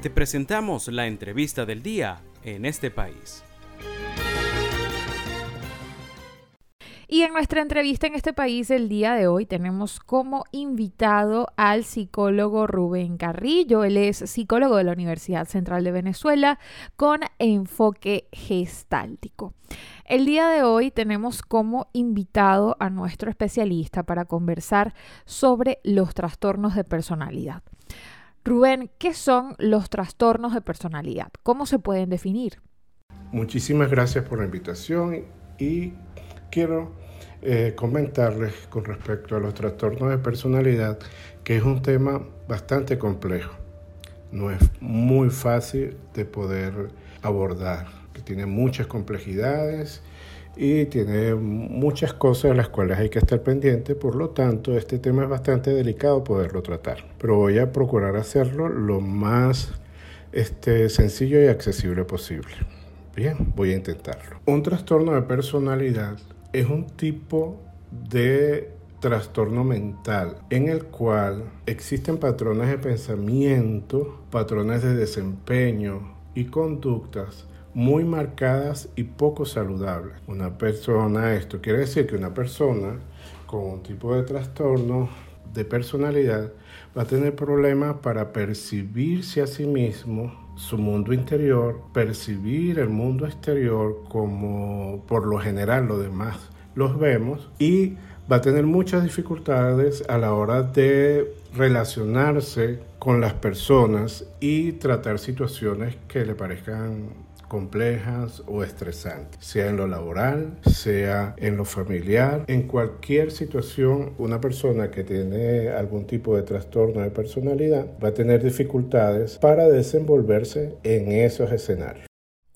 Te presentamos la entrevista del día en este país. Y en nuestra entrevista en este país el día de hoy tenemos como invitado al psicólogo Rubén Carrillo. Él es psicólogo de la Universidad Central de Venezuela con enfoque gestáltico. El día de hoy tenemos como invitado a nuestro especialista para conversar sobre los trastornos de personalidad. Rubén, ¿qué son los trastornos de personalidad? ¿Cómo se pueden definir? Muchísimas gracias por la invitación y quiero eh, comentarles con respecto a los trastornos de personalidad que es un tema bastante complejo. No es muy fácil de poder abordar, que tiene muchas complejidades y tiene muchas cosas de las cuales hay que estar pendiente, por lo tanto este tema es bastante delicado poderlo tratar, pero voy a procurar hacerlo lo más este, sencillo y accesible posible. Bien, voy a intentarlo. Un trastorno de personalidad es un tipo de trastorno mental en el cual existen patrones de pensamiento, patrones de desempeño y conductas muy marcadas y poco saludables. Una persona, esto quiere decir que una persona con un tipo de trastorno de personalidad va a tener problemas para percibirse a sí mismo su mundo interior, percibir el mundo exterior como por lo general los demás los vemos y va a tener muchas dificultades a la hora de relacionarse con las personas y tratar situaciones que le parezcan complejas o estresantes, sea en lo laboral, sea en lo familiar, en cualquier situación, una persona que tiene algún tipo de trastorno de personalidad va a tener dificultades para desenvolverse en esos escenarios.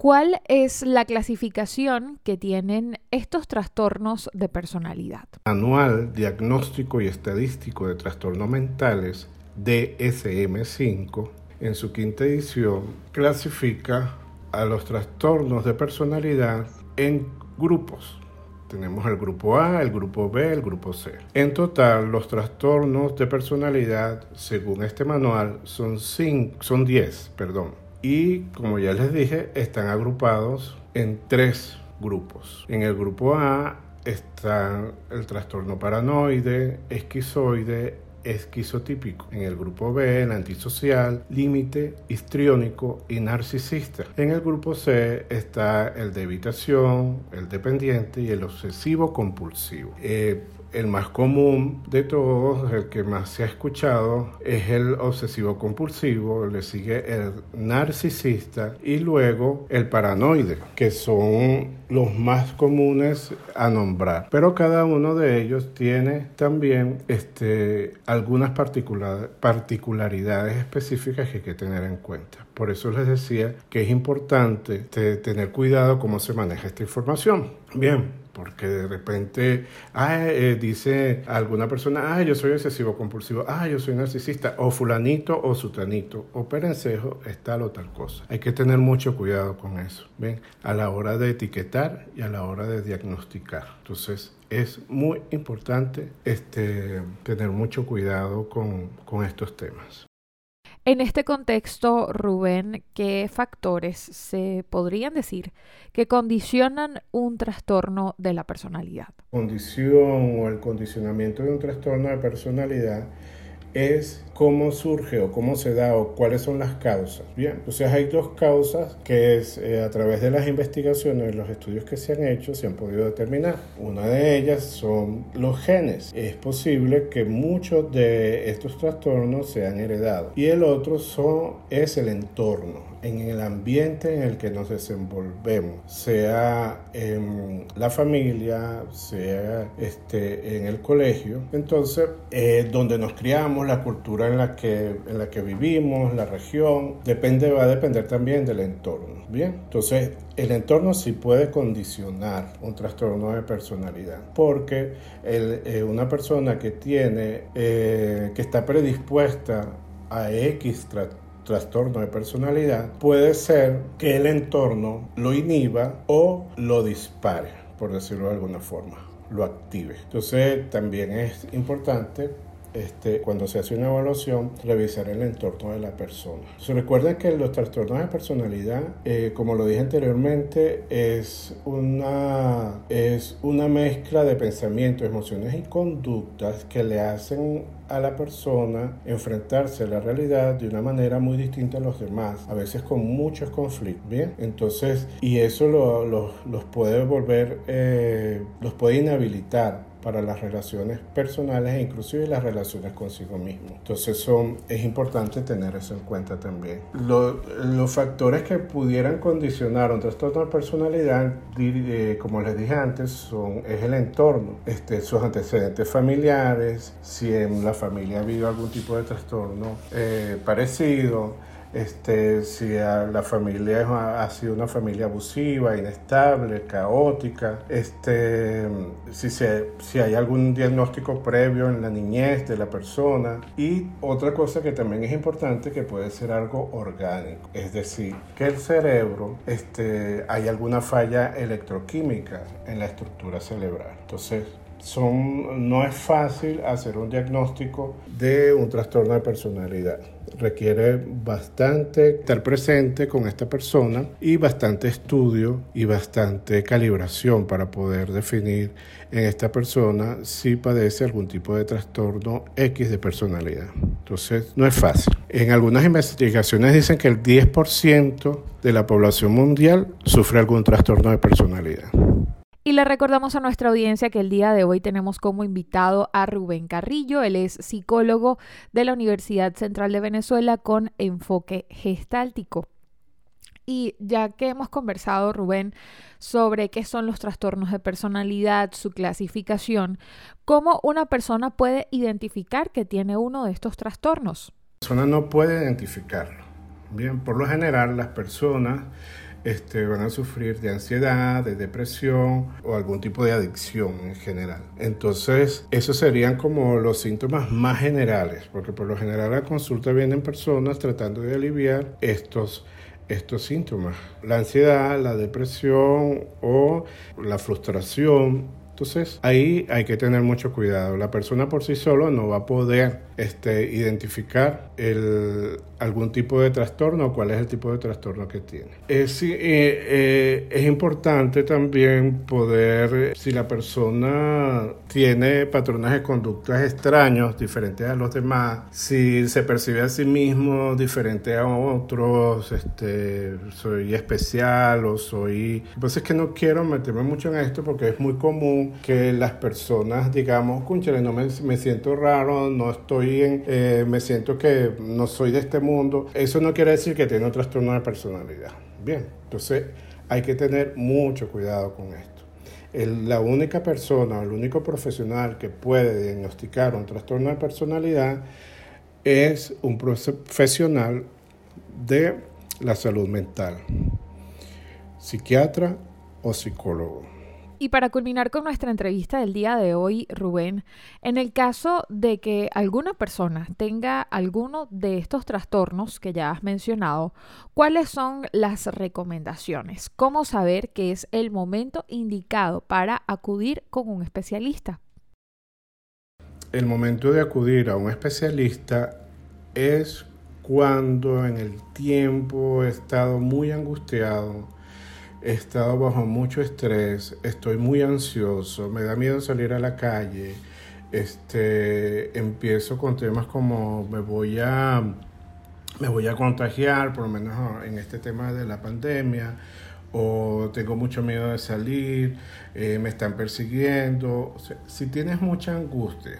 ¿Cuál es la clasificación que tienen estos trastornos de personalidad? Anual Diagnóstico y Estadístico de Trastornos Mentales, DSM5, en su quinta edición, clasifica a los trastornos de personalidad en grupos. Tenemos el grupo A, el grupo B, el grupo C. En total, los trastornos de personalidad, según este manual, son, son 10, perdón. Y como ya les dije, están agrupados en tres grupos. En el grupo A está el trastorno paranoide, esquizoide esquizotípico. En el grupo B, el antisocial, límite, histriónico y narcisista. En el grupo C está el de evitación, el dependiente y el obsesivo compulsivo. Eh, el más común de todos, el que más se ha escuchado, es el obsesivo compulsivo, le sigue el narcisista y luego el paranoide, que son los más comunes a nombrar. Pero cada uno de ellos tiene también este, algunas particularidades específicas que hay que tener en cuenta. Por eso les decía que es importante tener cuidado cómo se maneja esta información. Bien, porque de repente ah, eh, dice alguna persona, ah, yo soy excesivo compulsivo, ah, yo soy narcisista, o fulanito o sutanito, o perencejo es tal o tal cosa. Hay que tener mucho cuidado con eso, ¿ven? A la hora de etiquetar y a la hora de diagnosticar. Entonces, es muy importante este, tener mucho cuidado con, con estos temas. En este contexto, Rubén, ¿qué factores se podrían decir que condicionan un trastorno de la personalidad? Condición o el condicionamiento de un trastorno de personalidad es cómo surge o cómo se da o cuáles son las causas. Bien, entonces hay dos causas que es eh, a través de las investigaciones, los estudios que se han hecho, se han podido determinar. Una de ellas son los genes. Es posible que muchos de estos trastornos sean heredados. Y el otro son, es el entorno en el ambiente en el que nos desenvolvemos, sea en la familia, sea este, en el colegio. Entonces, eh, donde nos criamos, la cultura en la, que, en la que vivimos, la región, depende, va a depender también del entorno. Bien, entonces el entorno sí puede condicionar un trastorno de personalidad, porque eh, una persona que tiene, eh, que está predispuesta a X trastorno de personalidad, puede ser que el entorno lo inhiba o lo dispare, por decirlo de alguna forma, lo active. Entonces también es importante este, cuando se hace una evaluación, revisar el entorno de la persona. Se recuerden que los trastornos de personalidad, eh, como lo dije anteriormente, es una, es una mezcla de pensamientos, emociones y conductas que le hacen a la persona enfrentarse a la realidad de una manera muy distinta a los demás, a veces con muchos conflictos, ¿bien? Entonces, y eso los puede volver, eh, los puede inhabilitar para las relaciones personales e inclusive las relaciones consigo mismo. Entonces son, es importante tener eso en cuenta también. los factores que pudieran condicionar un trastorno de personalidad, eh, como les dije antes, son, es el entorno, este, sus antecedentes familiares, si en la familia ha habido algún tipo de trastorno eh, parecido, este, si la familia ha sido una familia abusiva, inestable, caótica, este, si, se, si hay algún diagnóstico previo en la niñez de la persona y otra cosa que también es importante que puede ser algo orgánico, es decir, que el cerebro este, hay alguna falla electroquímica en la estructura cerebral. Entonces, son, no es fácil hacer un diagnóstico de un trastorno de personalidad. Requiere bastante estar presente con esta persona y bastante estudio y bastante calibración para poder definir en esta persona si padece algún tipo de trastorno X de personalidad. Entonces, no es fácil. En algunas investigaciones dicen que el 10% de la población mundial sufre algún trastorno de personalidad. Y le recordamos a nuestra audiencia que el día de hoy tenemos como invitado a Rubén Carrillo. Él es psicólogo de la Universidad Central de Venezuela con enfoque gestáltico. Y ya que hemos conversado, Rubén, sobre qué son los trastornos de personalidad, su clasificación, ¿cómo una persona puede identificar que tiene uno de estos trastornos? La persona no puede identificarlo. Bien, por lo general las personas este, van a sufrir de ansiedad, de depresión o algún tipo de adicción en general. Entonces, esos serían como los síntomas más generales, porque por lo general la consulta vienen personas tratando de aliviar estos estos síntomas, la ansiedad, la depresión o la frustración. Entonces ahí hay que tener mucho cuidado. La persona por sí solo no va a poder este, identificar algún tipo de trastorno o cuál es el tipo de trastorno que tiene. Es, eh, eh, importante también poder, si la persona tiene patrones de conductas extraños, diferentes a los demás, si se percibe a sí mismo diferente a otros, este, soy especial o soy... Pues es que no quiero meterme mucho en esto porque es muy común que las personas digamos, cúnchale, no me, me siento raro, no estoy en... Eh, me siento que no soy de este mundo eso no quiere decir que tiene un trastorno de personalidad. Bien, entonces hay que tener mucho cuidado con esto. la única persona el único profesional que puede diagnosticar un trastorno de personalidad es un profesional de la salud mental, psiquiatra o psicólogo. Y para culminar con nuestra entrevista del día de hoy, Rubén, en el caso de que alguna persona tenga alguno de estos trastornos que ya has mencionado, ¿cuáles son las recomendaciones? ¿Cómo saber que es el momento indicado para acudir con un especialista? El momento de acudir a un especialista es cuando en el tiempo he estado muy angustiado, he estado bajo mucho estrés, estoy muy ansioso, me da miedo salir a la calle, este, empiezo con temas como me voy a, me voy a contagiar, por lo menos en este tema de la pandemia, o tengo mucho miedo de salir, eh, me están persiguiendo. si tienes mucha angustia,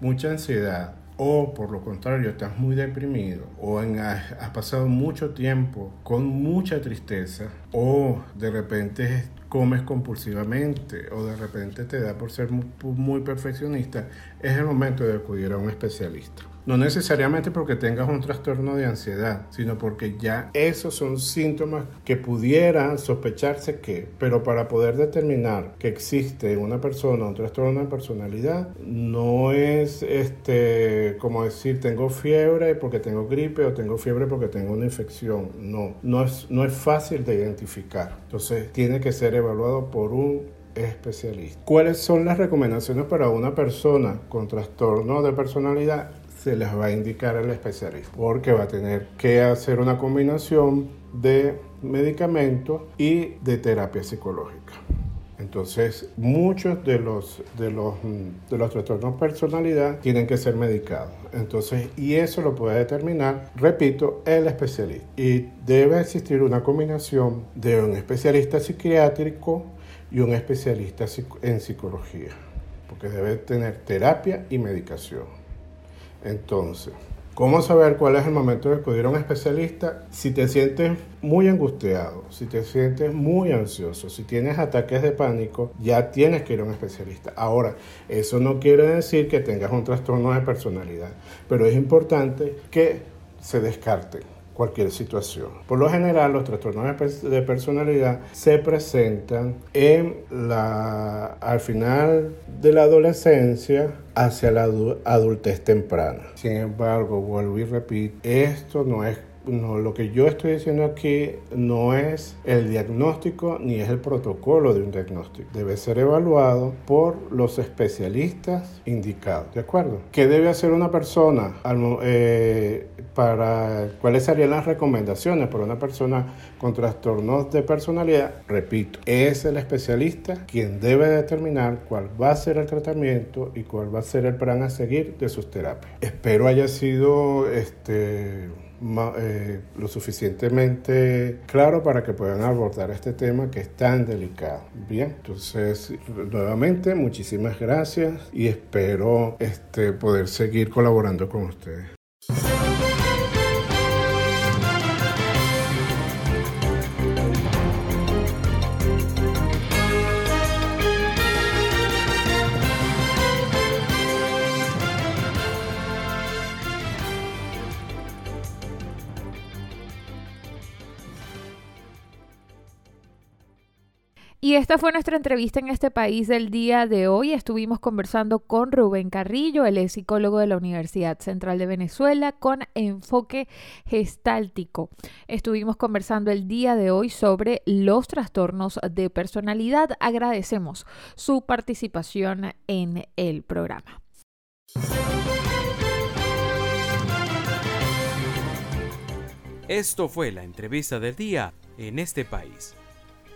mucha ansiedad, o por lo contrario estás muy deprimido o has, pasado mucho tiempo con mucha tristeza o de repente comes compulsivamente o de repente te da por ser muy perfeccionista, es el momento de acudir a un especialista. No necesariamente porque tengas un trastorno de ansiedad, sino porque ya esos son síntomas que pudieran sospecharse que, pero para poder determinar que existe en una persona un trastorno de personalidad, no es este como decir tengo fiebre porque tengo gripe o tengo fiebre porque tengo una infección. No, no es, no es fácil de identificar. Entonces tiene que ser evaluado por un especialista. ¿Cuáles son las recomendaciones para una persona con trastorno de personalidad? Se les va a indicar al especialista porque va a tener que hacer una combinación de medicamentos y de terapia psicológica. Entonces, muchos de los, de los, de los trastornos de personalidad tienen que ser medicados. Entonces, y eso lo puede determinar, repito, el especialista. Y debe existir una combinación de un especialista psiquiátrico y un especialista en psicología, porque debe tener terapia y medicación. Entonces, ¿Cómo saber cuál es el momento de acudir a un especialista? Si te sientes muy angustiado, si te sientes muy ansioso, si tienes ataques de pánico, ya tienes que ir a un especialista. Ahora, eso no quiere decir que tengas un trastorno de personalidad, pero es importante que se descarte cualquier situación. Por lo general, los trastornos de personalidad se presentan en la, al final de la adolescencia hacia la adultez temprana. Sin embargo, vuelvo y repito, esto no es no, lo que yo estoy diciendo aquí no es el diagnóstico ni es el protocolo de un diagnóstico. Debe ser evaluado por los especialistas indicados. ¿De acuerdo? ¿Qué debe hacer una persona eh, para cuáles serían las recomendaciones para una persona con trastornos de personalidad? Repito, es el especialista quien debe determinar cuál va a ser el tratamiento y cuál va a ser el plan a seguir de sus terapias. Espero haya sido este eh, lo suficientemente claro para que puedan abordar este tema que es tan delicado. Bien, entonces nuevamente muchísimas gracias y espero este, poder seguir colaborando con ustedes. Esta fue nuestra entrevista en este país del día de hoy. Estuvimos conversando con Rubén Carrillo, es psicólogo de la Universidad Central de Venezuela con enfoque gestáltico. Estuvimos conversando el día de hoy sobre los trastornos de personalidad. Agradecemos su participación en el programa. Esto fue la entrevista del día en este país.